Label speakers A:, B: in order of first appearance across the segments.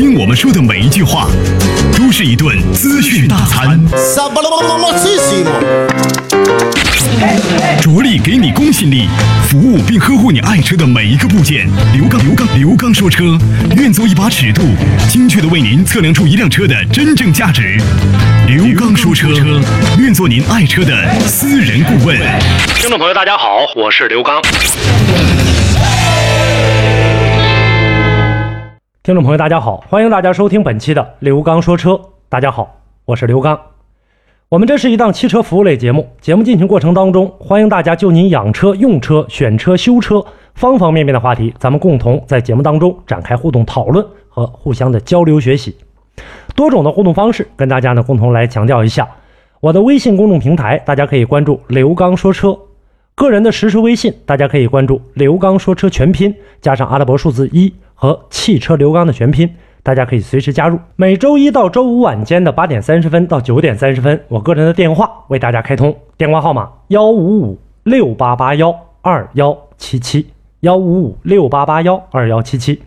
A: 听我们说的每一句话，都是一顿资讯大餐。着力给你公信力，服务并呵护你爱车的每一个部件。刘刚，刘刚，刘刚说车，愿做一把尺度，精确的为您测量出一辆车的真正价值。刘刚说车，愿做您爱车的私人顾问。
B: 听众朋友，大家好，我是刘刚。
C: 听众朋友，大家好，欢迎大家收听本期的刘刚说车。大家好，我是刘刚。我们这是一档汽车服务类节目，节目进行过程当中，欢迎大家就您养车、用车、选车、修车方方面面的话题，咱们共同在节目当中展开互动讨论和互相的交流学习。多种的互动方式，跟大家呢共同来强调一下。我的微信公众平台，大家可以关注刘刚说车；个人的实时微信，大家可以关注刘刚说车全拼加上阿拉伯数字一和汽车刘刚的全拼。大家可以随时加入。每周一到周五晚间的八点三十分到九点三十分，我个人的电话为大家开通，电话号码幺五五六八八幺二幺七七幺五五六八八幺二幺七七。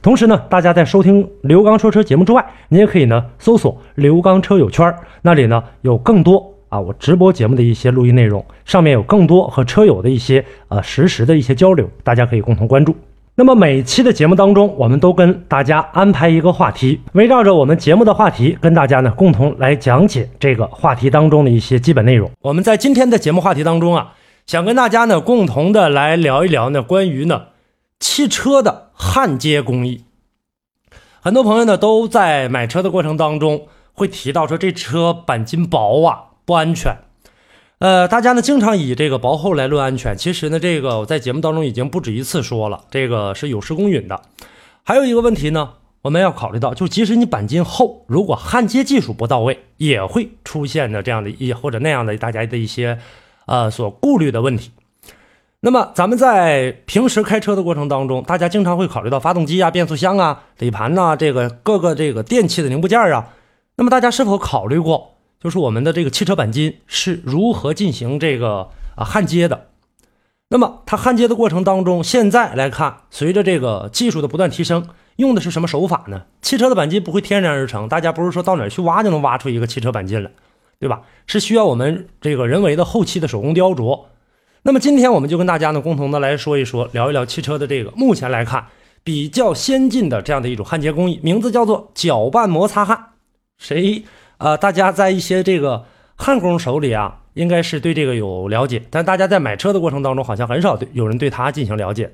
C: 同时呢，大家在收听刘刚说车节目之外，你也可以呢搜索刘刚车友圈，那里呢有更多啊我直播节目的一些录音内容，上面有更多和车友的一些呃实时的一些交流，大家可以共同关注。那么每期的节目当中，我们都跟大家安排一个话题，围绕着我们节目的话题，跟大家呢共同来讲解这个话题当中的一些基本内容。我们在今天的节目话题当中啊，想跟大家呢共同的来聊一聊呢关于呢汽车的焊接工艺。很多朋友呢都在买车的过程当中会提到说这车钣金薄啊不安全。呃，大家呢经常以这个薄厚来论安全，其实呢，这个我在节目当中已经不止一次说了，这个是有失公允的。还有一个问题呢，我们要考虑到，就即使你钣金厚，如果焊接技术不到位，也会出现的这样的一或者那样的大家的一些呃所顾虑的问题。那么咱们在平时开车的过程当中，大家经常会考虑到发动机啊、变速箱啊、底盘呐，这个各个这个电器的零部件啊。那么大家是否考虑过？就是我们的这个汽车钣金是如何进行这个啊焊接的？那么它焊接的过程当中，现在来看，随着这个技术的不断提升，用的是什么手法呢？汽车的钣金不会天然而成，大家不是说到哪儿去挖就能挖出一个汽车钣金来，对吧？是需要我们这个人为的后期的手工雕琢。那么今天我们就跟大家呢共同的来说一说，聊一聊汽车的这个目前来看比较先进的这样的一种焊接工艺，名字叫做搅拌摩擦焊。谁？呃，大家在一些这个焊工手里啊，应该是对这个有了解，但大家在买车的过程当中，好像很少对有人对它进行了解。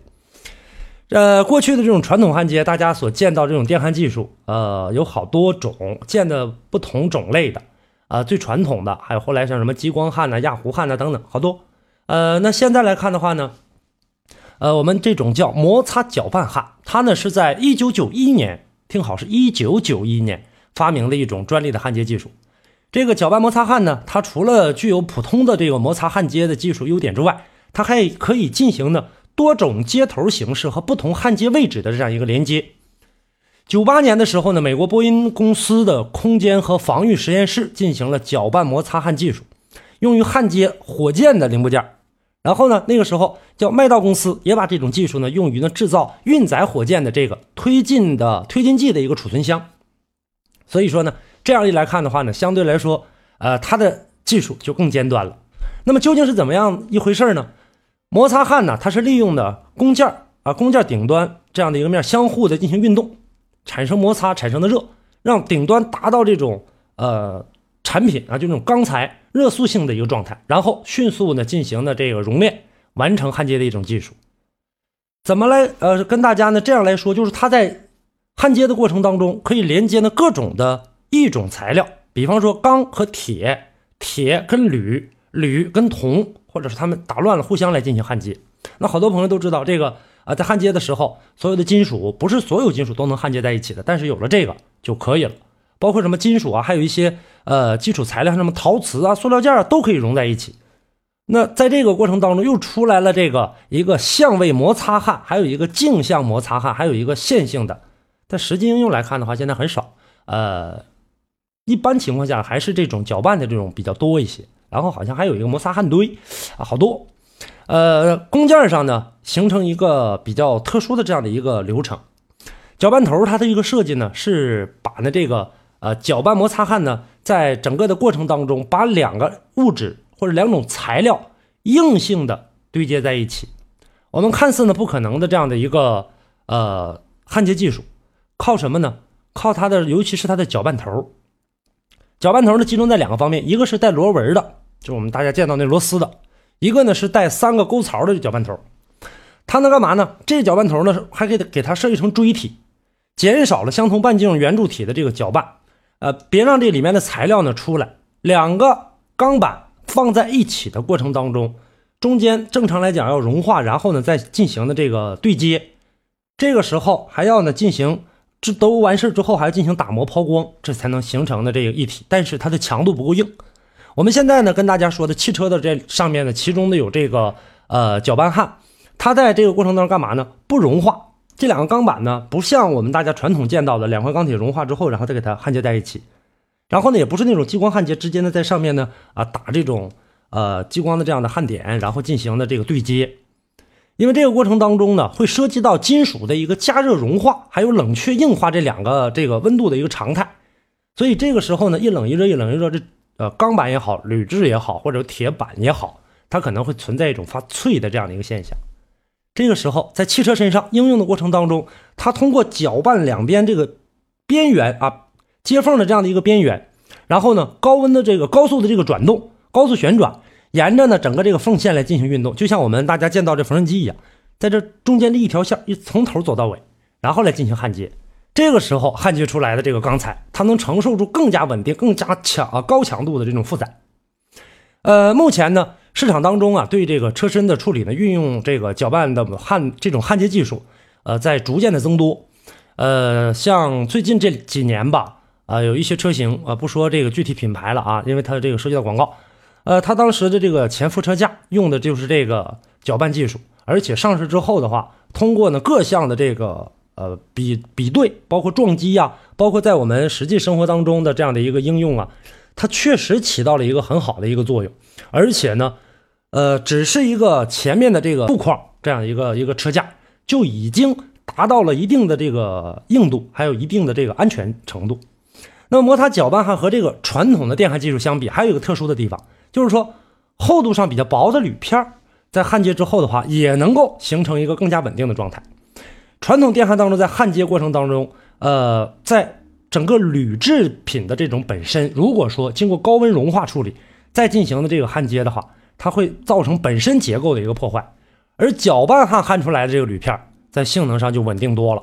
C: 呃，过去的这种传统焊接，大家所见到这种电焊技术，呃，有好多种，见的不同种类的，啊，最传统的，还有后来像什么激光焊呐、氩弧焊呐等等，好多。呃，那现在来看的话呢，呃，我们这种叫摩擦搅拌焊，它呢是在一九九一年，听好，是一九九一年。发明的一种专利的焊接技术，这个搅拌摩擦焊呢，它除了具有普通的这个摩擦焊接的技术优点之外，它还可以进行呢多种接头形式和不同焊接位置的这样一个连接。九八年的时候呢，美国波音公司的空间和防御实验室进行了搅拌摩擦焊技术，用于焊接火箭的零部件。然后呢，那个时候叫麦道公司也把这种技术呢用于呢制造运载火箭的这个推进的推进剂的一个储存箱。所以说呢，这样一来看的话呢，相对来说，呃，它的技术就更尖端了。那么究竟是怎么样一回事呢？摩擦焊呢，它是利用的工件啊，工件顶端这样的一个面相互的进行运动，产生摩擦产生的热，让顶端达到这种呃产品啊，就这种钢材热塑性的一个状态，然后迅速呢进行的这个熔炼，完成焊接的一种技术。怎么来呃跟大家呢这样来说，就是它在。焊接的过程当中，可以连接呢各种的一种材料，比方说钢和铁，铁跟铝，铝跟铜，或者是他们打乱了互相来进行焊接。那好多朋友都知道这个啊，在焊接的时候，所有的金属不是所有金属都能焊接在一起的，但是有了这个就可以了。包括什么金属啊，还有一些呃基础材料，什么陶瓷啊、塑料件啊，都可以融在一起。那在这个过程当中，又出来了这个一个相位摩擦焊，还有一个镜像摩擦焊，还有一个线性的。但实际应用来看的话，现在很少。呃，一般情况下还是这种搅拌的这种比较多一些。然后好像还有一个摩擦焊堆啊，好多。呃，工件上呢形成一个比较特殊的这样的一个流程。搅拌头它的一个设计呢，是把呢这个呃搅拌摩擦焊呢，在整个的过程当中，把两个物质或者两种材料硬性的对接在一起。我们看似呢不可能的这样的一个呃焊接技术，靠什么呢？靠它的，尤其是它的搅拌头。搅拌头呢集中在两个方面，一个是带螺纹的，就是我们大家见到那螺丝的；一个呢是带三个沟槽的搅拌头。它能干嘛呢？这搅拌头呢还可以给它设计成锥体，减少了相同半径圆柱体的这个搅拌，呃，别让这里面的材料呢出来。两个钢板放在一起的过程当中，中间正常来讲要融化，然后呢再进行的这个对接。这个时候还要呢进行，这都完事之后还要进行打磨抛光，这才能形成的这个一体。但是它的强度不够硬。我们现在呢跟大家说的汽车的这上面呢，其中的有这个呃搅拌焊。它在这个过程当中干嘛呢？不融化。这两个钢板呢，不像我们大家传统见到的两块钢铁融化之后，然后再给它焊接在一起。然后呢，也不是那种激光焊接，直接呢在上面呢啊打这种呃激光的这样的焊点，然后进行的这个对接。因为这个过程当中呢，会涉及到金属的一个加热融化，还有冷却硬化这两个这个温度的一个常态。所以这个时候呢，一冷一热，一冷一热，这呃钢板也好，铝制也好，或者铁板也好，它可能会存在一种发脆的这样的一个现象。这个时候，在汽车身上应用的过程当中，它通过搅拌两边这个边缘啊接缝的这样的一个边缘，然后呢高温的这个高速的这个转动，高速旋转，沿着呢整个这个缝线来进行运动，就像我们大家见到这缝纫机一样，在这中间的一条线一从头走到尾，然后来进行焊接。这个时候焊接出来的这个钢材，它能承受住更加稳定、更加强啊高强度的这种负载。呃，目前呢。市场当中啊，对这个车身的处理呢，运用这个搅拌的焊这种焊接技术，呃，在逐渐的增多。呃，像最近这几年吧，啊，有一些车型啊，不说这个具体品牌了啊，因为它的这个涉及到广告。呃，它当时的这个前副车架用的就是这个搅拌技术，而且上市之后的话，通过呢各项的这个呃比比对，包括撞击呀，包括在我们实际生活当中的这样的一个应用啊，它确实起到了一个很好的一个作用，而且呢。呃，只是一个前面的这个布框这样一个一个车架，就已经达到了一定的这个硬度，还有一定的这个安全程度。那么摩擦搅拌焊和这个传统的电焊技术相比，还有一个特殊的地方，就是说厚度上比较薄的铝片，在焊接之后的话，也能够形成一个更加稳定的状态。传统电焊当中，在焊接过程当中，呃，在整个铝制品的这种本身，如果说经过高温融化处理，再进行的这个焊接的话，它会造成本身结构的一个破坏，而搅拌焊焊出来的这个铝片，在性能上就稳定多了。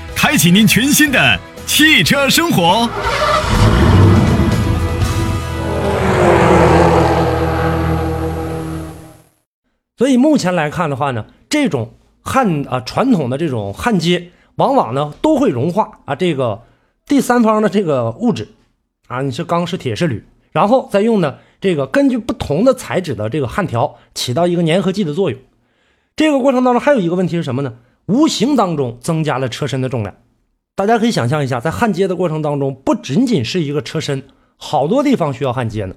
A: 开启您全新的汽车生活。
C: 所以目前来看的话呢，这种焊啊传统的这种焊接，往往呢都会融化啊这个。第三方的这个物质，啊，你是钢是铁是铝，然后再用呢这个根据不同的材质的这个焊条起到一个粘合剂的作用。这个过程当中还有一个问题是什么呢？无形当中增加了车身的重量。大家可以想象一下，在焊接的过程当中，不仅仅是一个车身，好多地方需要焊接呢。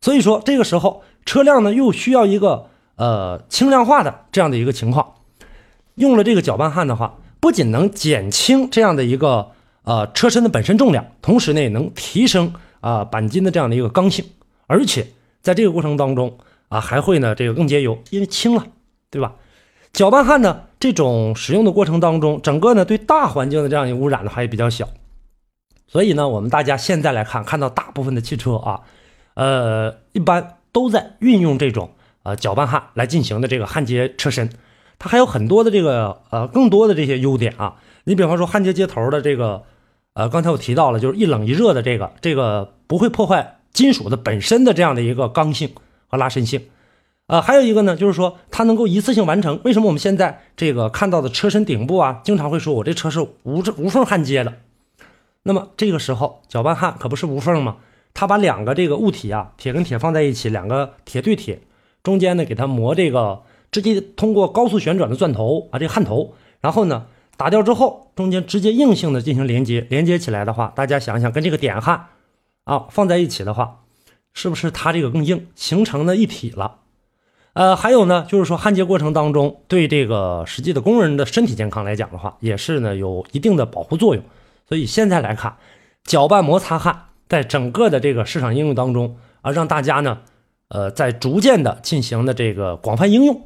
C: 所以说这个时候车辆呢又需要一个呃轻量化的这样的一个情况。用了这个搅拌焊的话，不仅能减轻这样的一个。呃，车身的本身重量，同时呢也能提升啊钣金的这样的一个刚性，而且在这个过程当中啊还会呢这个更节油，因为轻了，对吧？搅拌焊呢这种使用的过程当中，整个呢对大环境的这样一个污染呢还比较小，所以呢我们大家现在来看看到大部分的汽车啊，呃一般都在运用这种呃搅拌焊来进行的这个焊接车身，它还有很多的这个呃更多的这些优点啊。你比方说焊接接头的这个，呃，刚才我提到了，就是一冷一热的这个，这个不会破坏金属的本身的这样的一个刚性和拉伸性，呃，还有一个呢，就是说它能够一次性完成。为什么我们现在这个看到的车身顶部啊，经常会说我这车是无无缝焊接的？那么这个时候搅拌焊可不是无缝吗？它把两个这个物体啊，铁跟铁放在一起，两个铁对铁，中间呢给它磨这个，直接通过高速旋转的钻头啊，这个焊头，然后呢打掉之后，中间直接硬性的进行连接，连接起来的话，大家想想跟这个点焊啊放在一起的话，是不是它这个更硬，形成了一体了？呃，还有呢，就是说焊接过程当中，对这个实际的工人的身体健康来讲的话，也是呢有一定的保护作用。所以现在来看，搅拌摩擦焊在整个的这个市场应用当中啊，让大家呢，呃，在逐渐的进行的这个广泛应用。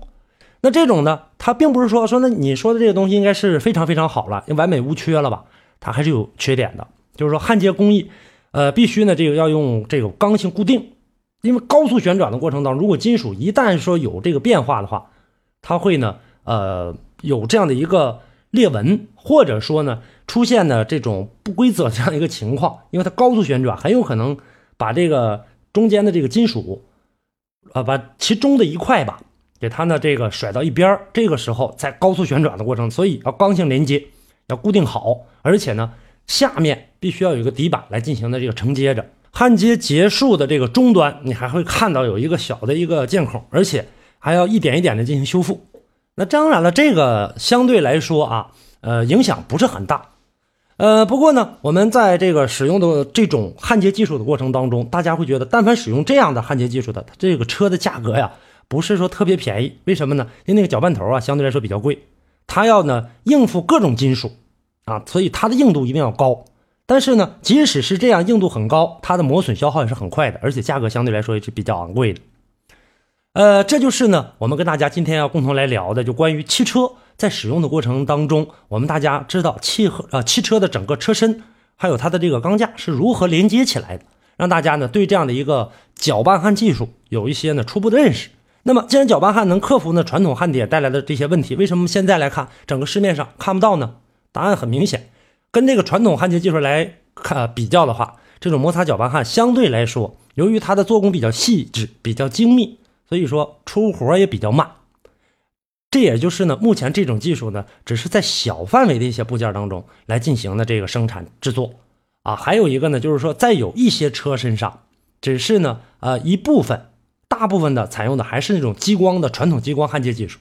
C: 那这种呢，它并不是说说那你说的这个东西应该是非常非常好了，完美无缺了吧？它还是有缺点的，就是说焊接工艺，呃，必须呢这个要用这个刚性固定。因为高速旋转的过程当中，如果金属一旦说有这个变化的话，它会呢，呃，有这样的一个裂纹，或者说呢，出现呢这种不规则这样一个情况。因为它高速旋转，很有可能把这个中间的这个金属，呃，把其中的一块吧，给它呢这个甩到一边这个时候在高速旋转的过程，所以要刚性连接，要固定好，而且呢，下面必须要有一个底板来进行的这个承接着。焊接结束的这个终端，你还会看到有一个小的一个箭孔，而且还要一点一点的进行修复。那当然了，这个相对来说啊，呃，影响不是很大。呃，不过呢，我们在这个使用的这种焊接技术的过程当中，大家会觉得，但凡使用这样的焊接技术的，这个车的价格呀，不是说特别便宜。为什么呢？因为那个搅拌头啊，相对来说比较贵，它要呢应付各种金属啊，所以它的硬度一定要高。但是呢，即使是这样，硬度很高，它的磨损消耗也是很快的，而且价格相对来说也是比较昂贵的。呃，这就是呢，我们跟大家今天要共同来聊的，就关于汽车在使用的过程当中，我们大家知道汽和呃汽车的整个车身还有它的这个钢架是如何连接起来的，让大家呢对这样的一个搅拌焊技术有一些呢初步的认识。那么，既然搅拌焊能克服呢传统焊点带来的这些问题，为什么现在来看整个市面上看不到呢？答案很明显。跟这个传统焊接技术来看比较的话，这种摩擦搅拌焊相对来说，由于它的做工比较细致、比较精密，所以说出活也比较慢。这也就是呢，目前这种技术呢，只是在小范围的一些部件当中来进行的这个生产制作啊。还有一个呢，就是说在有一些车身上，只是呢，呃一部分，大部分的采用的还是那种激光的传统激光焊接技术。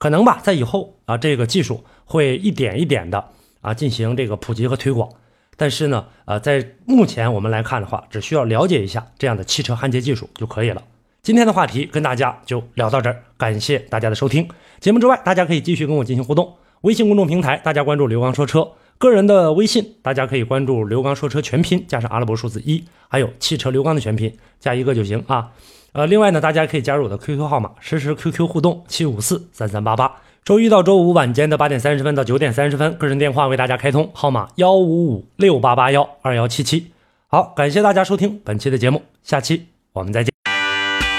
C: 可能吧，在以后啊，这个技术会一点一点的。啊，进行这个普及和推广，但是呢，呃，在目前我们来看的话，只需要了解一下这样的汽车焊接技术就可以了。今天的话题跟大家就聊到这儿，感谢大家的收听。节目之外，大家可以继续跟我进行互动。微信公众平台，大家关注刘刚说车；个人的微信，大家可以关注刘刚说车全拼加上阿拉伯数字一，还有汽车刘刚的全拼加一个就行啊。呃，另外呢，大家可以加入我的 QQ 号码，实时 QQ 互动七五四三三八八。周一到周五晚间的八点三十分到九点三十分，个人电话为大家开通，号码幺五五六八八幺二幺七七。好，感谢大家收听本期的节目，下期我们再见。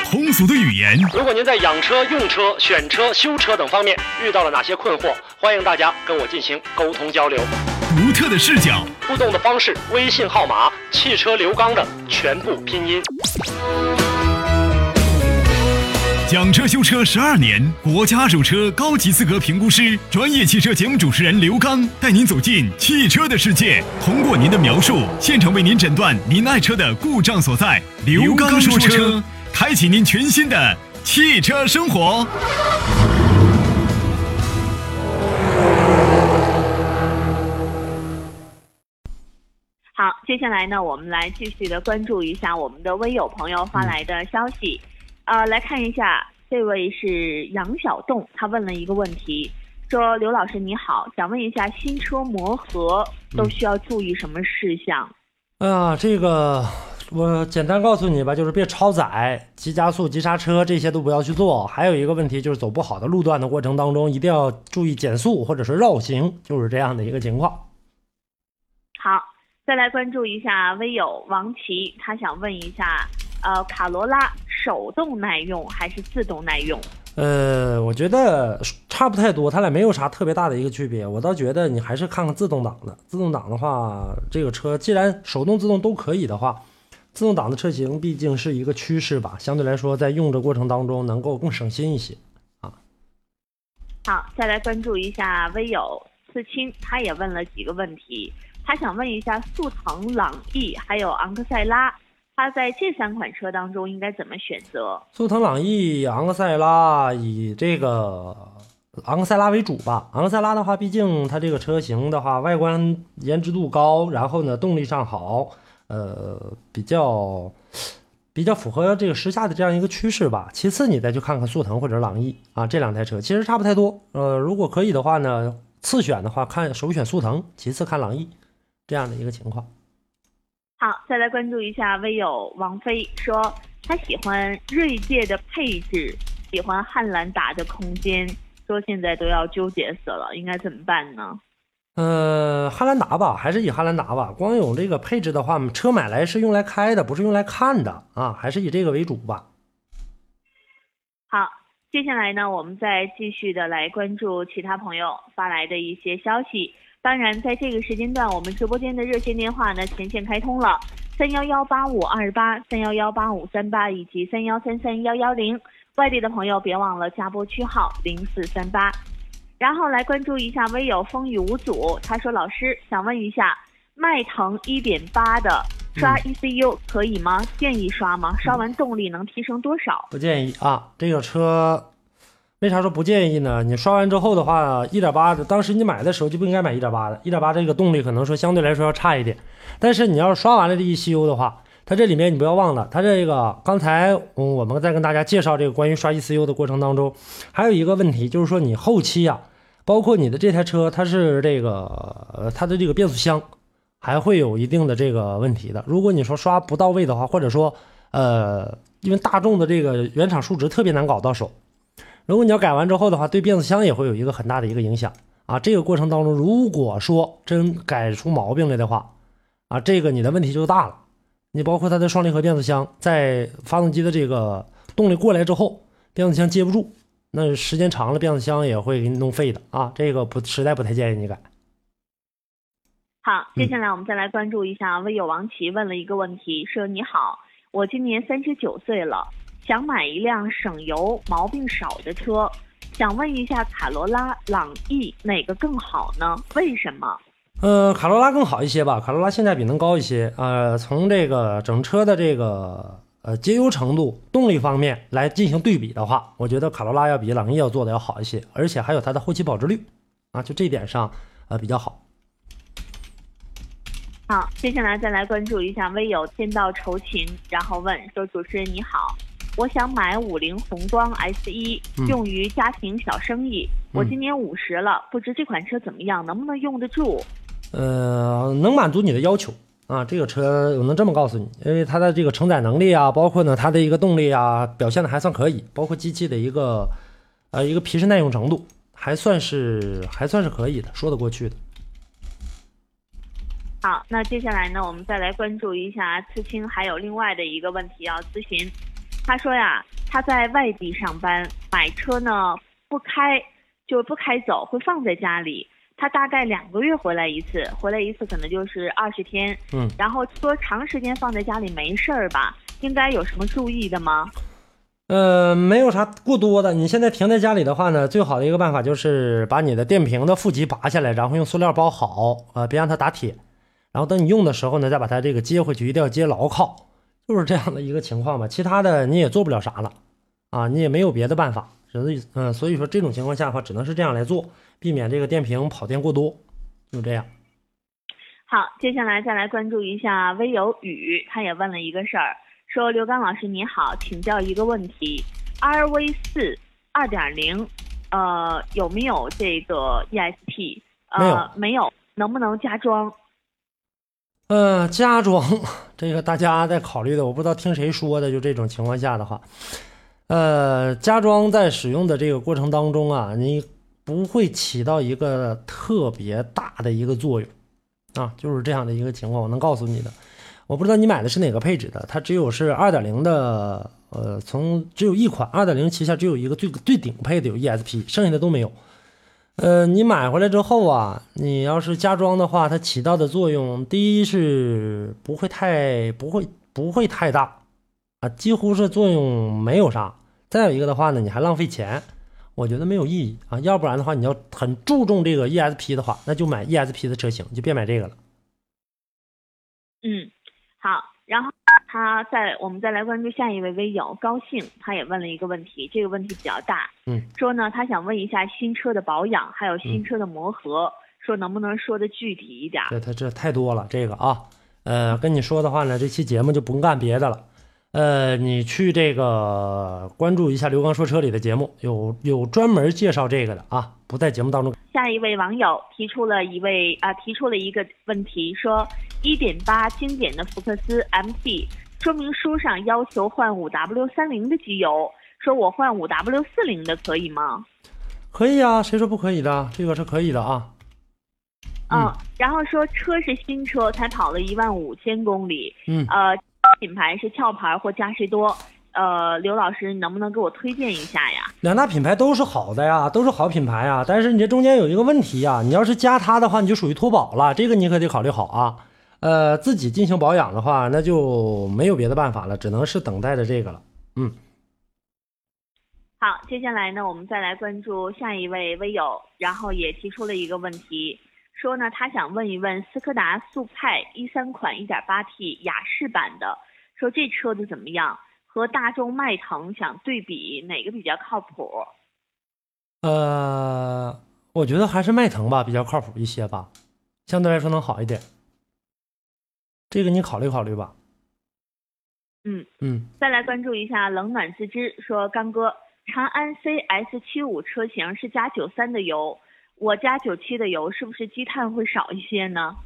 A: 通俗的语言，
B: 如果您在养车、用车、选车、修车等方面遇到了哪些困惑，欢迎大家跟我进行沟通交流。
A: 独特的视角，
B: 互动的方式，微信号码汽车刘刚的全部拼音。
A: 讲车修车十二年，国家二手车高级资格评估师，专业汽车节目主持人刘刚带您走进汽车的世界，通过您的描述，现场为您诊断您爱车的故障所在。刘刚说车，开启您全新的汽车生活。
D: 好，接下来呢，我们来继续的关注一下我们的微友朋友发来的消息。呃，来看一下，这位是杨小栋，他问了一个问题，说：“刘老师你好，想问一下，新车磨合都需要注意什么事项？”
C: 哎呀，这个我简单告诉你吧，就是别超载、急加速、急刹车这些都不要去做。还有一个问题就是走不好的路段的过程当中，一定要注意减速或者是绕行，就是这样的一个情况。
D: 好，再来关注一下微友王琦，他想问一下，呃，卡罗拉。手动耐用还是自动耐用？
C: 呃，我觉得差不太多，它俩没有啥特别大的一个区别。我倒觉得你还是看看自动挡的。自动挡的话，这个车既然手动、自动都可以的话，自动挡的车型毕竟是一个趋势吧，相对来说在用的过程当中能够更省心一些啊。
D: 好，再来关注一下微友刺青，他也问了几个问题，他想问一下速腾、朗逸还有昂克赛拉，他在这三款车当中应该怎么选择？
C: 速腾、朗逸、昂克赛拉以这个昂克赛拉为主吧。昂克赛拉的话，毕竟它这个车型的话，外观颜值度高，然后呢动力上好，呃，比较。比较符合这个时下的这样一个趋势吧。其次，你再去看看速腾或者朗逸啊，这两台车其实差不太多。呃，如果可以的话呢，次选的话看首选速腾，其次看朗逸，这样的一个情况。
D: 好，再来关注一下微友王菲说，她喜欢锐界的配置，喜欢汉兰达的空间，说现在都要纠结死了，应该怎么办呢？
C: 呃，汉兰达吧，还是以汉兰达吧。光有这个配置的话，车买来是用来开的，不是用来看的啊，还是以这个为主吧。
D: 好，接下来呢，我们再继续的来关注其他朋友发来的一些消息。当然，在这个时间段，我们直播间的热线电话呢，全线开通了三幺幺八五二八、三幺幺八五三八以及三幺三三幺幺零。外地的朋友别忘了加拨区号零四三八。然后来关注一下微友风雨无阻，他说：“老师想问一下，迈腾一点八的刷 ECU 可以吗？建议刷吗？刷完动力能提升多少？”
C: 不建议啊，这个车为啥说不建议呢？你刷完之后的话，一点八的，当时你买的时候就不应该买一点八的，一点八这个动力可能说相对来说要差一点。但是你要是刷完了这 ECU 的话，它这里面你不要忘了，它这个刚才嗯我们在跟大家介绍这个关于刷 ECU 的过程当中，还有一个问题就是说你后期呀。包括你的这台车，它是这个它的这个变速箱还会有一定的这个问题的。如果你说刷不到位的话，或者说呃，因为大众的这个原厂数值特别难搞到手，如果你要改完之后的话，对变速箱也会有一个很大的一个影响啊。这个过程当中，如果说真改出毛病来的话啊，这个你的问题就大了。你包括它的双离合变速箱，在发动机的这个动力过来之后，变速箱接不住。那时间长了，变速箱也会给你弄废的啊！这个不实在不太建议你改。
D: 好，接下来我们再来关注一下微友王琦问了一个问题，说你好，我今年三十九岁了，想买一辆省油、毛病少的车，想问一下卡罗拉、朗逸哪个更好呢？为什么？
C: 呃，卡罗拉更好一些吧，卡罗拉性价比能高一些。呃，从这个整车的这个。呃，节油程度、动力方面来进行对比的话，我觉得卡罗拉要比朗逸要做的要好一些，而且还有它的后期保值率，啊，就这点上呃比较好。
D: 好，接下来再来关注一下微友天道酬勤，然后问说：“主持人你好，我想买五菱宏光 S 一，用于家庭小生意。我今年五十了，不知这款车怎么样，能不能用得住？”
C: 呃，能满足你的要求。啊，这个车我能这么告诉你，因为它的这个承载能力啊，包括呢它的一个动力啊，表现的还算可以，包括机器的一个呃一个皮实耐用程度，还算是还算是可以的，说得过去的。
D: 好，那接下来呢，我们再来关注一下刺青，还有另外的一个问题要咨询。他说呀，他在外地上班，买车呢不开就不开走，会放在家里。他大概两个月回来一次，回来一次可能就是二十天。
C: 嗯，
D: 然后说长时间放在家里没事儿吧？应该有什么注意的吗？
C: 呃，没有啥过多的。你现在停在家里的话呢，最好的一个办法就是把你的电瓶的负极拔下来，然后用塑料包好，呃，别让它打铁。然后等你用的时候呢，再把它这个接回去，一定要接牢靠，就是这样的一个情况吧。其他的你也做不了啥了，啊，你也没有别的办法。只能嗯，所以说这种情况下的话，只能是这样来做。避免这个电瓶跑电过多，就这样。
D: 好，接下来再来关注一下微有雨，他也问了一个事儿，说刘刚老师你好，请教一个问题，R V 四二点零，呃，有没有这个 E？
C: 没有，
D: 没有，能不能加装？
C: 呃，加装这个大家在考虑的，我不知道听谁说的，就这种情况下的话，呃，加装在使用的这个过程当中啊，你。不会起到一个特别大的一个作用，啊，就是这样的一个情况，我能告诉你的。我不知道你买的是哪个配置的，它只有是二点零的，呃，从只有一款二点零旗下只有一个最最顶配的有 ESP，剩下的都没有。呃，你买回来之后啊，你要是加装的话，它起到的作用，第一是不会太不会不会太大啊，几乎是作用没有啥。再有一个的话呢，你还浪费钱，我觉得没有意义啊。要不然的话，你要很注重这个 ESP 的话，那就买 ESP 的车型，就别买这个了。
D: 嗯，好，然后他在我们再来关注下一位微友高兴，他也问了一个问题，这个问题比较大，
C: 嗯，
D: 说呢他想问一下新车的保养，还有新车的磨合，说能不能说的具体一点？
C: 这他这太多了，这个啊，呃，跟你说的话呢，这期节目就不干别的了。呃，你去这个关注一下刘刚说车里的节目，有有专门介绍这个的啊，不在节目当中。
D: 下一位网友提出了一位啊，提出了一个问题，说一点八经典的福克斯 MT 说明书上要求换五 W 三零的机油，说我换五 W 四零的可以吗？
C: 可以啊，谁说不可以的？这个是可以的啊。
D: 嗯，然后说车是新车，才跑了一万五千公里，
C: 嗯，
D: 呃。品牌是壳牌或嘉实多，呃，刘老师，你能不能给我推荐一下呀？
C: 两大品牌都是好的呀，都是好品牌呀。但是你这中间有一个问题呀，你要是加它的话，你就属于脱保了，这个你可得考虑好啊。呃，自己进行保养的话，那就没有别的办法了，只能是等待着这个了。嗯。
D: 好，接下来呢，我们再来关注下一位微友，然后也提出了一个问题，说呢，他想问一问斯柯达速派一三款 1.8T 雅仕版的。说这车子怎么样？和大众迈腾想对比哪个比较靠谱？
C: 呃，我觉得还是迈腾吧，比较靠谱一些吧，相对来说能好一点。这个你考虑考虑吧。
D: 嗯
C: 嗯。
D: 再来关注一下冷暖自知，说刚哥，长安 CS 七五车型是加九三的油，我加九七的油，是不是积碳会少一些呢？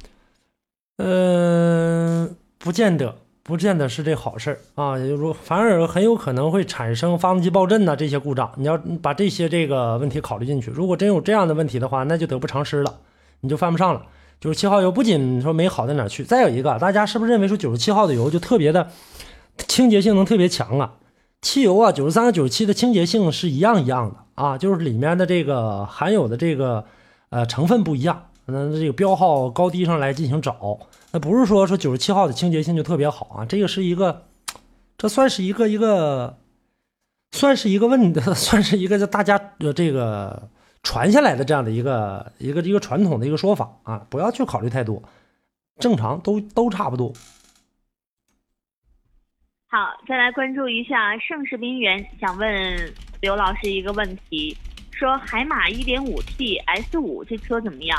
C: 嗯，不见得。不见得是这好事儿啊，如反而很有可能会产生发动机爆震呐这些故障。你要把这些这个问题考虑进去。如果真有这样的问题的话，那就得不偿失了，你就犯不上了。九十七号油不仅说没好在哪去，再有一个，大家是不是认为说九十七号的油就特别的清洁性能特别强啊？汽油啊，九十三和九十七的清洁性是一样一样的啊，就是里面的这个含有的这个呃成分不一样。那这个标号高低上来进行找，那不是说说九十七号的清洁性就特别好啊，这个是一个，这算是一个一个，算是一个问的，算是一个大家的这个传下来的这样的一个一个一个传统的一个说法啊，不要去考虑太多，正常都都差不多。
D: 好，再来关注一下盛世冰源，想问刘老师一个问题，说海马一点五 T S 五这车怎么样？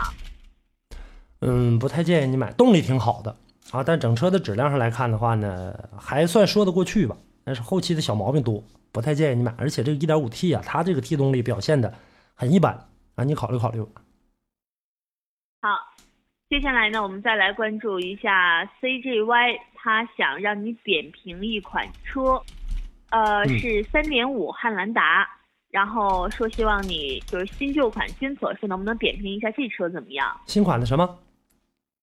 C: 嗯，不太建议你买，动力挺好的啊，但整车的质量上来看的话呢，还算说得过去吧。但是后期的小毛病多，不太建议你买。而且这个 1.5T 啊，它这个 T 动力表现的很一般啊，你考虑考虑吧。
D: 好，接下来呢，我们再来关注一下 CJY，他想让你点评一款车，呃，是三点五汉兰达。然后说希望你就是新旧款均可，说能不能点评一下这车怎么样？
C: 新款的什么？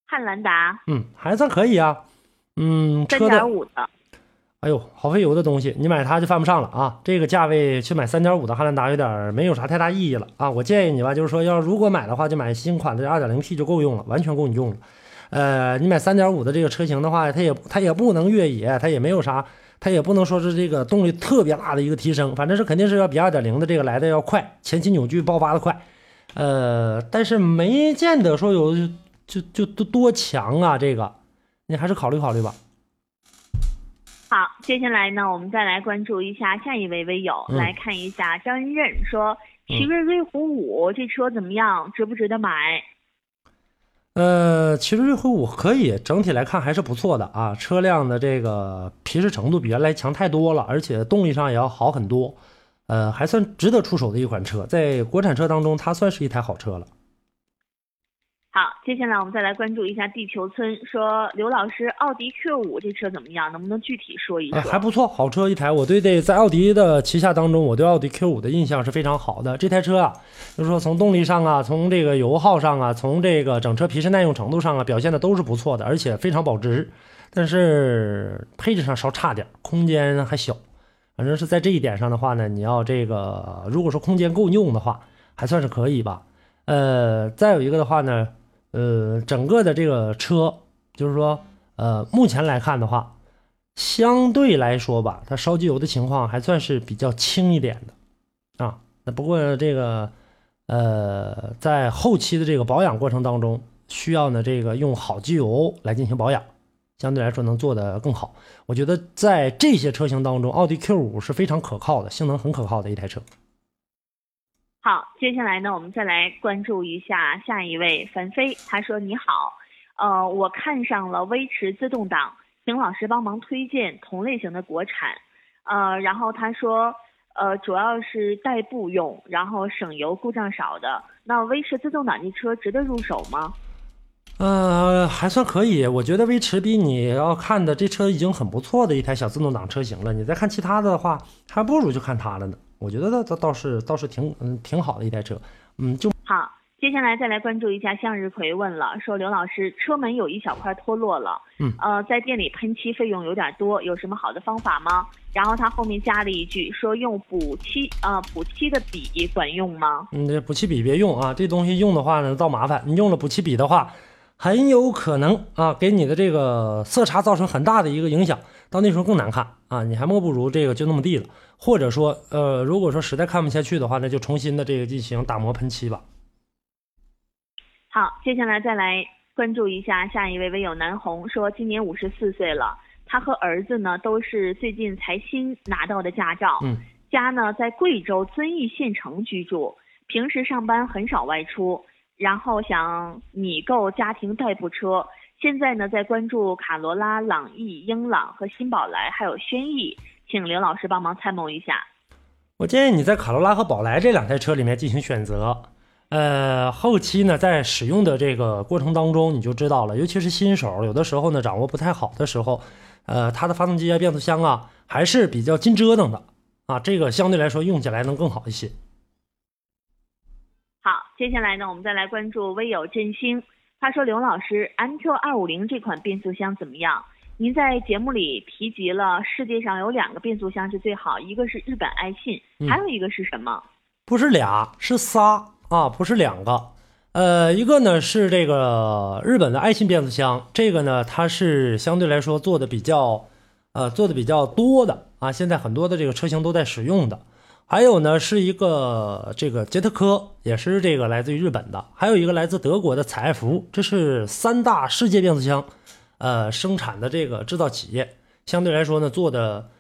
D: 汉兰达。
C: 嗯，还算可以啊。嗯，
D: 三点五的。
C: 哎呦，好费油的东西，你买它就犯不上了啊！这个价位去买三点五的汉兰达有点没有啥太大意义了啊！我建议你吧，就是说要如果买的话，就买新款的二点零 T 就够用了，完全够你用了。呃，你买三点五的这个车型的话，它也它也不能越野，它也没有啥。它也不能说是这个动力特别大的一个提升，反正是肯定是要比二点零的这个来的要快，前期扭矩爆发的快，呃，但是没见得说有就就多多强啊，这个你还是考虑考虑吧。
D: 好，接下来呢，我们再来关注一下下一位微友，来看一下张恩任说，奇瑞瑞虎五这车怎么样，值不值得买？
C: 呃，奇瑞瑞虎五可以，整体来看还是不错的啊。车辆的这个皮实程度比原来强太多了，而且动力上也要好很多，呃，还算值得出手的一款车，在国产车当中，它算是一台好车了。
D: 好，接下来我们再来关注一下地球村，说刘老师，奥迪 Q 五这车怎么样？能不能具体说一说？
C: 还不错，好车一台。我对这在奥迪的旗下当中，我对奥迪 Q 五的印象是非常好的。这台车啊，就是说从动力上啊，从这个油耗上啊，从这个整车皮实耐用程度上啊，表现的都是不错的，而且非常保值。但是配置上稍差点，空间还小。反正是在这一点上的话呢，你要这个如果说空间够用的话，还算是可以吧。呃，再有一个的话呢。呃，整个的这个车，就是说，呃，目前来看的话，相对来说吧，它烧机油的情况还算是比较轻一点的啊。那不过这个呃，在后期的这个保养过程当中，需要呢这个用好机油来进行保养，相对来说能做得更好。我觉得在这些车型当中，奥迪 Q 五是非常可靠的，性能很可靠的一台车。
D: 好，接下来呢，我们再来关注一下下一位樊飞，他说：“你好，呃，我看上了威驰自动挡。”请老师帮忙推荐同类型的国产，呃，然后他说，呃，主要是代步用，然后省油、故障少的。那威驰自动挡这车值得入手吗？
C: 呃，还算可以，我觉得威驰比你要看的这车已经很不错的一台小自动挡车型了。你再看其他的话，还不如就看它了呢。我觉得倒倒倒是倒是挺嗯挺好的一台车，嗯，就
D: 好。接下来再来关注一下向日葵问了，说刘老师车门有一小块脱落了，
C: 嗯，
D: 呃，在店里喷漆费用有点多，有什么好的方法吗？然后他后面加了一句说用补漆啊补漆的笔管用吗？
C: 嗯，这补漆笔别用啊，这东西用的话呢，倒麻烦。你用了补漆笔的话，很有可能啊给你的这个色差造成很大的一个影响，到那时候更难看啊。你还莫不如这个就那么地了，或者说呃，如果说实在看不下去的话，那就重新的这个进行打磨喷漆吧。
D: 好，接下来再来关注一下下一位微友南红，说今年五十四岁了，他和儿子呢都是最近才新拿到的驾照，
C: 嗯，
D: 家呢在贵州遵义县城居住，平时上班很少外出，然后想拟购家庭代步车，现在呢在关注卡罗拉、朗逸、英朗和新宝来，还有轩逸，请刘老师帮忙参谋一下。
C: 我建议你在卡罗拉和宝来这两台车里面进行选择。呃，后期呢，在使用的这个过程当中，你就知道了，尤其是新手，有的时候呢，掌握不太好的时候，呃，它的发动机啊、变速箱啊，还是比较经折腾的啊，这个相对来说用起来能更好一些。
D: 好，接下来呢，我们再来关注微友振兴，他说刘老师，MQ 二五零这款变速箱怎么样？您在节目里提及了世界上有两个变速箱是最好，一个是日本爱信，还有一个是什么？
C: 不是俩，是仨。啊，不是两个，呃，一个呢是这个日本的爱信变速箱，这个呢它是相对来说做的比较，呃，做的比较多的啊，现在很多的这个车型都在使用的。还有呢是一个这个捷特科，也是这个来自于日本的，还有一个来自德国的采埃孚，这是三大世界变速箱，呃，生产的这个制造企业，相对来说呢做的，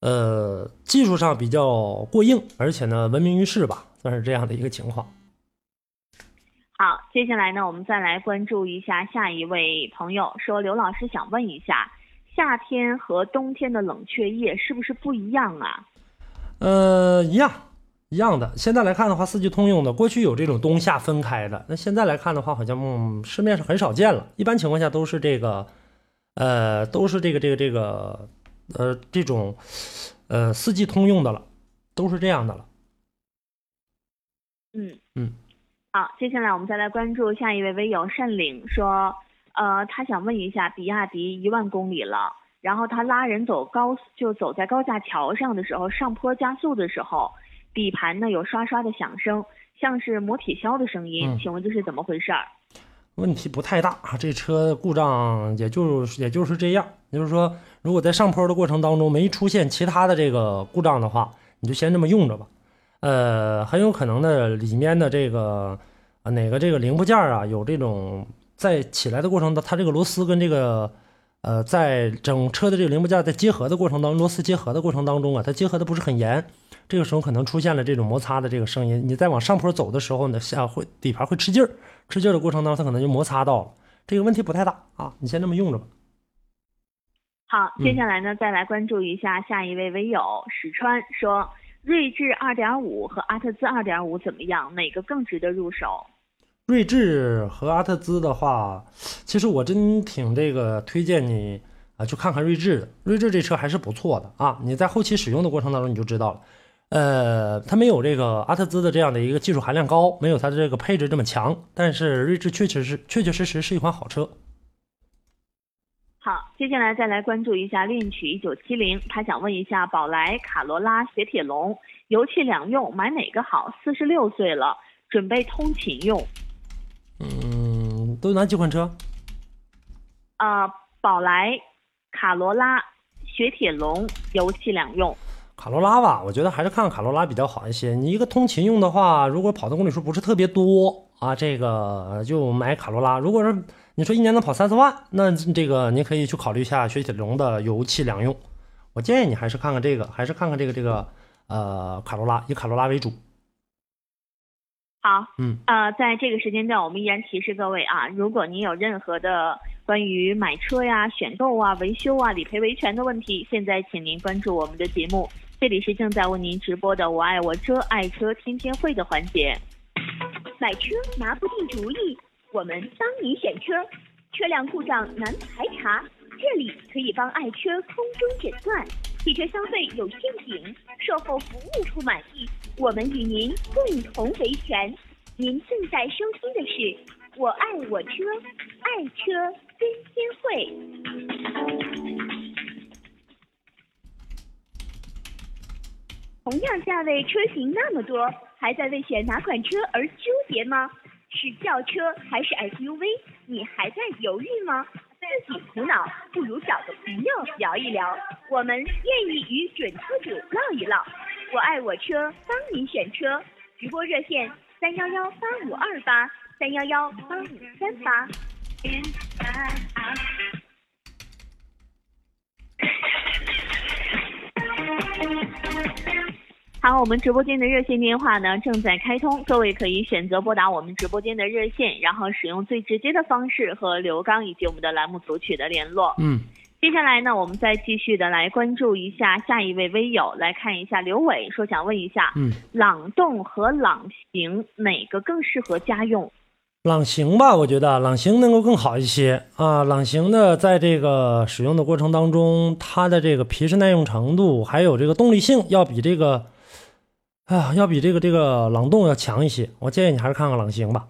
C: 呃，技术上比较过硬，而且呢闻名于世吧，算是这样的一个情况。
D: 好，接下来呢，我们再来关注一下下一位朋友说，刘老师想问一下，夏天和冬天的冷却液是不是不一样啊？
C: 呃，一样，一样的。现在来看的话，四季通用的，过去有这种冬夏分开的，那现在来看的话，好像嗯，市面上很少见了。一般情况下都是这个，呃，都是这个这个这个，呃，这种，呃，四季通用的了，都是这样的了。
D: 嗯
C: 嗯。
D: 好，接下来我们再来关注下一位微友善岭说，呃，他想问一下，比亚迪一万公里了，然后他拉人走高，就走在高架桥上的时候，上坡加速的时候，底盘呢有刷刷的响声，像是磨铁锹的声音，请问这是怎么回事儿？
C: 问题不太大啊，这车故障也就也就是这样，就是说，如果在上坡的过程当中没出现其他的这个故障的话，你就先这么用着吧。呃，很有可能呢，里面的这个啊哪个这个零部件啊，有这种在起来的过程当它这个螺丝跟这个呃，在整车的这个零部件在结合的过程当中，螺丝结合的过程当中啊，它结合的不是很严，这个时候可能出现了这种摩擦的这个声音。你在往上坡走的时候呢，下会底盘会吃劲儿，吃劲儿的过程当中，它可能就摩擦到了。这个问题不太大啊，你先这么用着吧。
D: 好，接下来呢，再来关注一下下一位微友史川说。锐志2.5和阿特兹2.5怎么样？哪个更值得入手？
C: 锐志和阿特兹的话，其实我真挺这个推荐你啊，去看看锐志的。锐志这车还是不错的啊，你在后期使用的过程当中你就知道了。呃，它没有这个阿特兹的这样的一个技术含量高，没有它的这个配置这么强，但是锐志确确实确确实实是一款好车。
D: 好，接下来再来关注一下恋曲一九七零，他想问一下宝来、卡罗拉、雪铁龙，油气两用买哪个好？四十六岁了，准备通勤用。
C: 嗯，都哪几款车？
D: 呃，宝来、卡罗拉、雪铁龙油气两用。
C: 卡罗拉吧，我觉得还是看看卡罗拉比较好一些。你一个通勤用的话，如果跑的公里数不是特别多啊，这个就买卡罗拉。如果是你说一年能跑三四万，那这个你可以去考虑一下雪铁龙的油气两用。我建议你还是看看这个，还是看看这个这个呃卡罗拉，以卡罗拉为主。
D: 好，
C: 嗯，
D: 呃，在这个时间段，我们依然提示各位啊，如果您有任何的关于买车呀、选购啊、维修啊、理赔维权的问题，现在请您关注我们的节目。这里是正在为您直播的“我爱我车，爱车天天会”的环节。
E: 买车拿不定主意，我们帮您选车。车辆故障难排查，这里可以帮爱车空中诊断。汽车消费有陷阱，售后服务不满意，我们与您共同维权。您正在收听的是“我爱我车，爱车天天会”。同样价位车型那么多，还在为选哪款车而纠结吗？是轿车还是 SUV？你还在犹豫吗？自己苦恼，不如找个朋友聊一聊。我们愿意与准车主唠一唠。我爱我车，帮您选车。直播热线：三幺幺八五二八三幺幺八五三八。
D: 好，我们直播间的热线电话呢正在开通，各位可以选择拨打我们直播间的热线，然后使用最直接的方式和刘刚以及我们的栏目组取得联络。
C: 嗯，
D: 接下来呢，我们再继续的来关注一下下一位微友，来看一下刘伟说想问一下，
C: 嗯，
D: 朗动和朗行哪个更适合家用？
C: 朗行吧，我觉得朗行能够更好一些啊。朗行呢，在这个使用的过程当中，它的这个皮实耐用程度，还有这个动力性，要比这个，哎呀，要比这个这个朗动要强一些。我建议你还是看看朗行吧。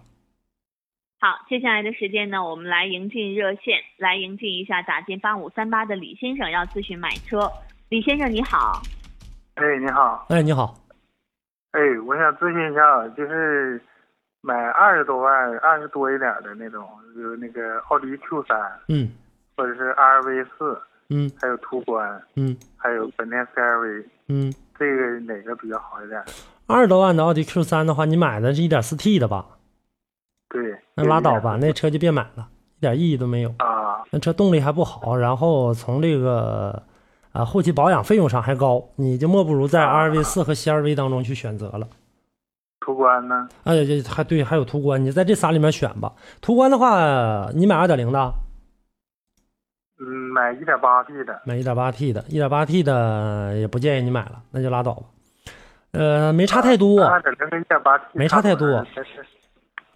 D: 好，接下来的时间呢，我们来迎进热线，来迎进一下打进八五三八的李先生要咨询买车。李先生你好，
F: 哎，你好，
C: 哎，你好，
F: 哎，我想咨询一下，就是买二十多万、二十多一点的那种，就是那个奥迪 Q 三，
C: 嗯。
F: 或者是 RV 四，
C: 嗯。
F: 还有途观，
C: 嗯。
F: 还有本田 CRV，
C: 嗯，
F: 这个哪个比较好一点？
C: 二十多万的奥迪 Q 三的话，你买的是一点四 T 的吧？
F: 对，
C: 那拉倒吧，那车就别买了，一点意义都没有。
F: 啊，
C: 那车动力还不好，然后从这个啊后期保养费用上还高，你就莫不如在 RV 四和 CRV 当中去选择了。
F: 途观呢？
C: 哎，这还对，还有途观，你在这仨里面选吧。途观的话，你买二点零的，
F: 嗯，买一点八 T 的，
C: 买一点八 T 的，一点八 T 的也不建议你买了，那就拉倒吧。呃，没差太多，
F: 二点零跟一点八 T
C: 没差太多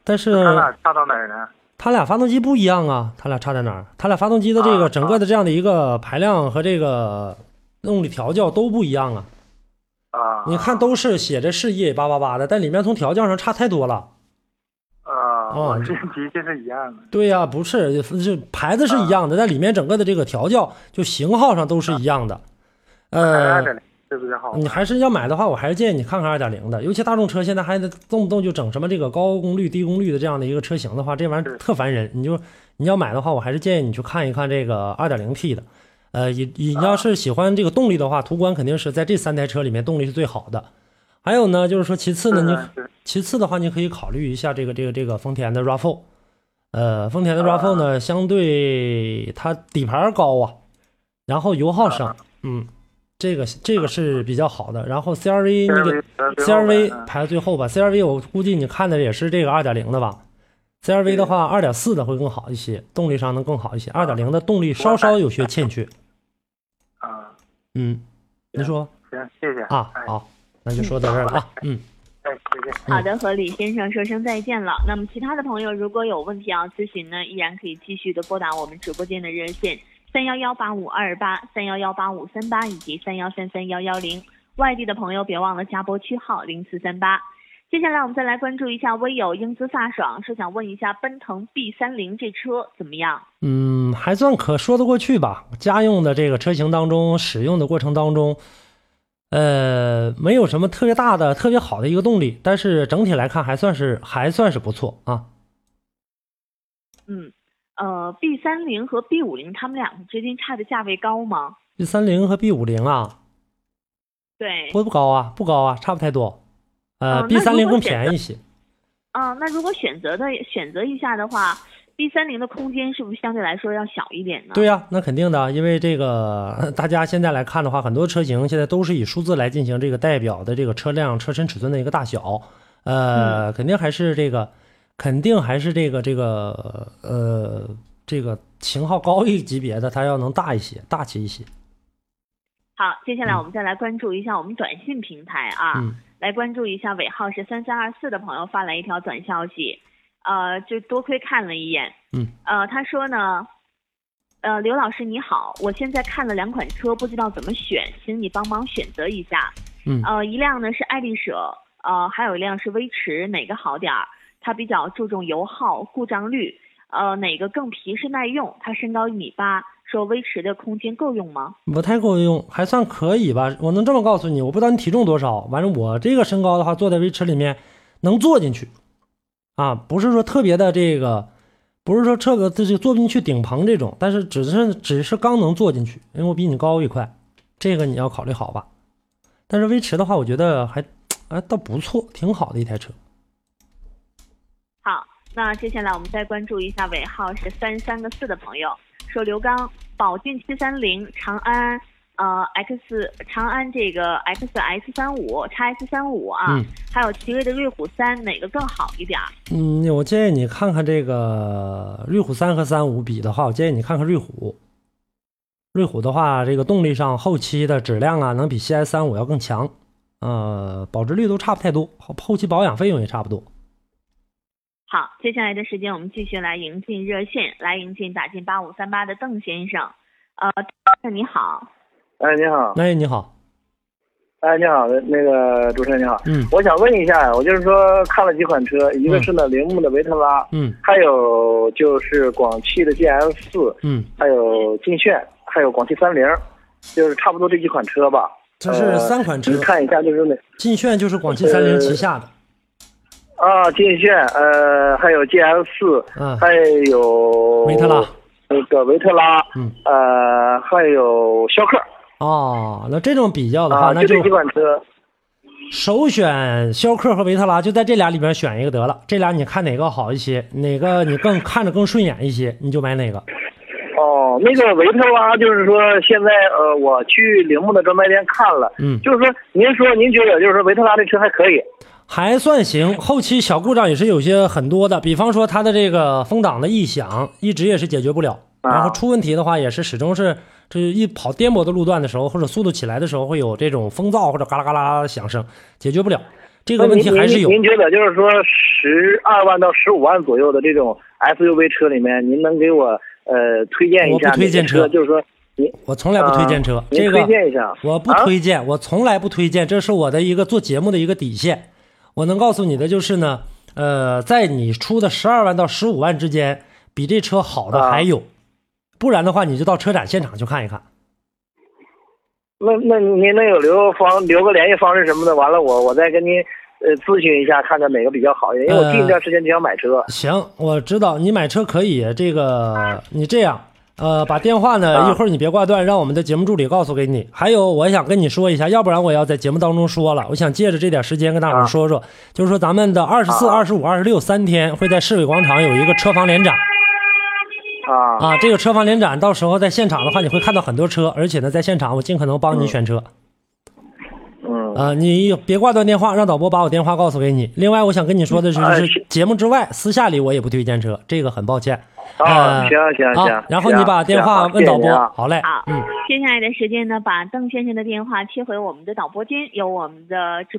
F: 但是他俩差到哪儿呢？
C: 它俩发动机不一样啊，他俩差在哪儿？它俩发动机的这个
F: 啊
C: 整个的这样的一个排量和这个动力调教都不一样啊。
F: 啊，
C: 你看都是写着是 E 八八八的，但里面从调教上差太多了。
F: 啊，
C: 哦
F: 我这的确是一样的。
C: 对呀、不是，是牌子是一样的，但里面整个的这个调教就型号上都是一样的。
F: 二
C: 呃
F: 点，零是不是好。
C: 你还是要买的话，我还是建议你看看二点零的，尤其大众车现在还得动不动就整什么这个高功率、低功率的这样的一个车型的话，这玩意儿特烦人。你就你要买的话，我还是建议你去看一看这个二点零 T 的。呃，你你要是喜欢这个动力的话，途观肯定是在这三台车里面动力是最好的。还有呢，就是说其次呢，你其次的话，你可以考虑一下这个这个这个丰田的 RAV4。呃，丰田的 RAV4 呢，相对它底盘高啊，然后油耗省，嗯，这个这个是比较好的。然后 CRV 那个 CRV 排在最后吧，CRV 我估计你看的也是这个2.0的吧？CRV 的话二点四的会更好一些，动力上能更好一些。二点零的动力稍稍有些欠缺。
F: 啊，
C: 嗯，您说。
F: 行，谢谢。
C: 啊，
F: 哎。
C: 好，那就说到这儿了啊，嗯。
F: 哎，再见。
D: 好的，和李先生说声再见了。那么其他的朋友如果有问题要咨询呢，依然可以继续的拨打我们直播间的热线三幺幺八五二八、三幺幺八五三八以及三幺三三幺幺零。外地的朋友别忘了加拨区号零四三八。接下来我们再来关注一下微友英姿飒爽，是想问一下奔腾 B 三零这车怎么样？
C: 嗯，还算可说得过去吧。家用的这个车型当中，使用的过程当中，呃，没有什么特别大的、特别好的一个动力，但是整体来看还算是还算是不错啊。
D: 嗯，呃，B 三零和 B 五零他们两个之间差的价位高吗
C: ？B 三零和 B 五零啊，
D: 对，
C: 不不高啊，不高啊，差不太多。呃，B 三零更便宜一些。
D: 啊，那如果选择的选择一下的话，B 三零的空间是不是相对来说要小一点呢？
C: 对呀、那肯定的，因为这个大家现在来看的话，很多车型现在都是以数字来进行这个代表的这个车辆车身尺寸的一个大小，呃，肯定还是这个，肯定还是这个这个呃这个型号高一级别的，它要能大一些，大气一些。
D: 好，接下来我们再来关注一下我们短信平台啊，
C: 嗯
D: 来关注一下尾号是三三二四的朋友发来一条短消息，呃，就多亏看了一眼，
C: 嗯，
D: 呃，他说呢，呃，刘老师你好，我现在看了两款车，不知道怎么选，请你帮忙选择一下，
C: 嗯
D: 呃，一辆呢是爱丽舍，呃，还有一辆是威驰，哪个好点儿？他比较注重油耗、故障率，呃，哪个更皮实耐用？他身高一米八，说威驰的空间够用吗？
C: 不太够用，还算可以吧。我能这么告诉你，我不知道你体重多少，反正我这个身高的话，坐在威驰里面能坐进去，啊，不是说特别的这个，不是说这个就是坐不进去顶棚这种，但是只是只是刚能坐进去，因为我比你高一块，这个你要考虑好吧。但是威驰的话，我觉得还哎倒不错，挺好的一台车。
D: 好，那接下来我们再关注一下尾号是三三个四的朋友，说刘刚宝骏七三零、长安呃 X 长安这个 X S 三五、x S 三五啊，
C: 嗯
D: 还有奇瑞的瑞虎三，哪个更好一点儿？
C: 嗯，我建议你看看这个瑞虎三和三五比的话，我建议你看看瑞虎。瑞虎的话，这个动力上后期的质量啊，能比 CS 三五要更强，呃，保值率都差不太多，后后期保养费用也差不多。
D: 好，接下来的时间我们继续来迎进热线，来迎进打进八五三八的邓先生。呃，邓先生你好，
G: 哎，你好，
C: 哎，你好，
G: 哎，你好，那个主持人你好，
C: 嗯。
G: 我想问一下，我就是说看了几款车，一个是呢铃木的维特拉，
C: 嗯。
G: 还有就是广汽的 GS 四，
C: 嗯，
G: 还有劲炫，还有广汽三菱，就是差不多这几款车吧。
C: 这是三款车
G: 呃，看一下就是那。
C: 劲炫就是广汽三菱旗下的，
G: 啊劲炫，呃，还有 GS 四，
C: 嗯。
G: 还有
C: 维特拉，
G: 那个维特拉，
C: 嗯，
G: 呃，还有逍客
C: 哦，那这种比较的话，
G: 啊，
C: 那
G: 就这几款车。
C: 首选逍客和维特拉，就在这俩里边选一个得了。这俩你看哪个好一些，哪个你更看着更顺眼一些，你就买哪个。
G: 哦，那个维特拉就是说，现在呃，我去铃木的专卖店看了，
C: 嗯
G: 就是说，您说您觉得就是说维特拉这车还可以，
C: 还算行，后期小故障也是有些很多的，比方说它的这个风挡的异响一直也是解决不了，
G: 啊
C: 然后出问题的话也是始终是这一跑颠簸的路段的时候，或者速度起来的时候会有这种风噪或者嘎啦嘎啦的响声，解决不了。这个问题还是有
G: 您。您觉得就是说十二万到十五万左右的这种 SUV 车里面，您能给我呃推荐一下
C: 我不推荐车
G: 车？就是说您
C: 我从来不推荐车，这个
G: 推荐一下
C: 我不
G: 啊
C: 推荐，我从来不推荐，这是我的一个做节目的一个底线。我能告诉你的就是呢，呃，在你出的十二万到十五万之间，比这车好的
G: 啊
C: 还有，不然的话你就到车展现场去看一看。
G: 那那您能有留方留个联系方式什么的？完了我我再跟您呃咨询一下，看看哪个比较好一点，因为我近一段时间就想买车。
C: 行，我知道你买车可以，这个你这样，呃，把电话呢、
G: 啊
C: 一会儿你别挂断，让我们的节目助理告诉给你。还有，我想跟你说一下，要不然我要在节目当中说了。我想借着这点时间跟大伙说说，就是说咱们的二十四、
G: 啊
C: 二十五、二十六三天会在市委广场有一个车房联展
G: 啊
C: 啊。这个车房联展到时候在现场的话，你会看到很多车，而且呢，在现场我尽可能帮你选车。
G: 嗯
C: 呃，你别挂断电话，让导播把我电话告诉给你。另外，我想跟你说的是，
G: 哎
C: 就是节目之外，私下里我也不推荐车，这个很抱歉。
G: 啊，
C: 呃
G: 行行行，
C: 然后你把电话问导播好嘞，
D: 好，
C: 嗯。
D: 接下来的时间呢，把邓先生的电话切回我们的导播间，由我们的直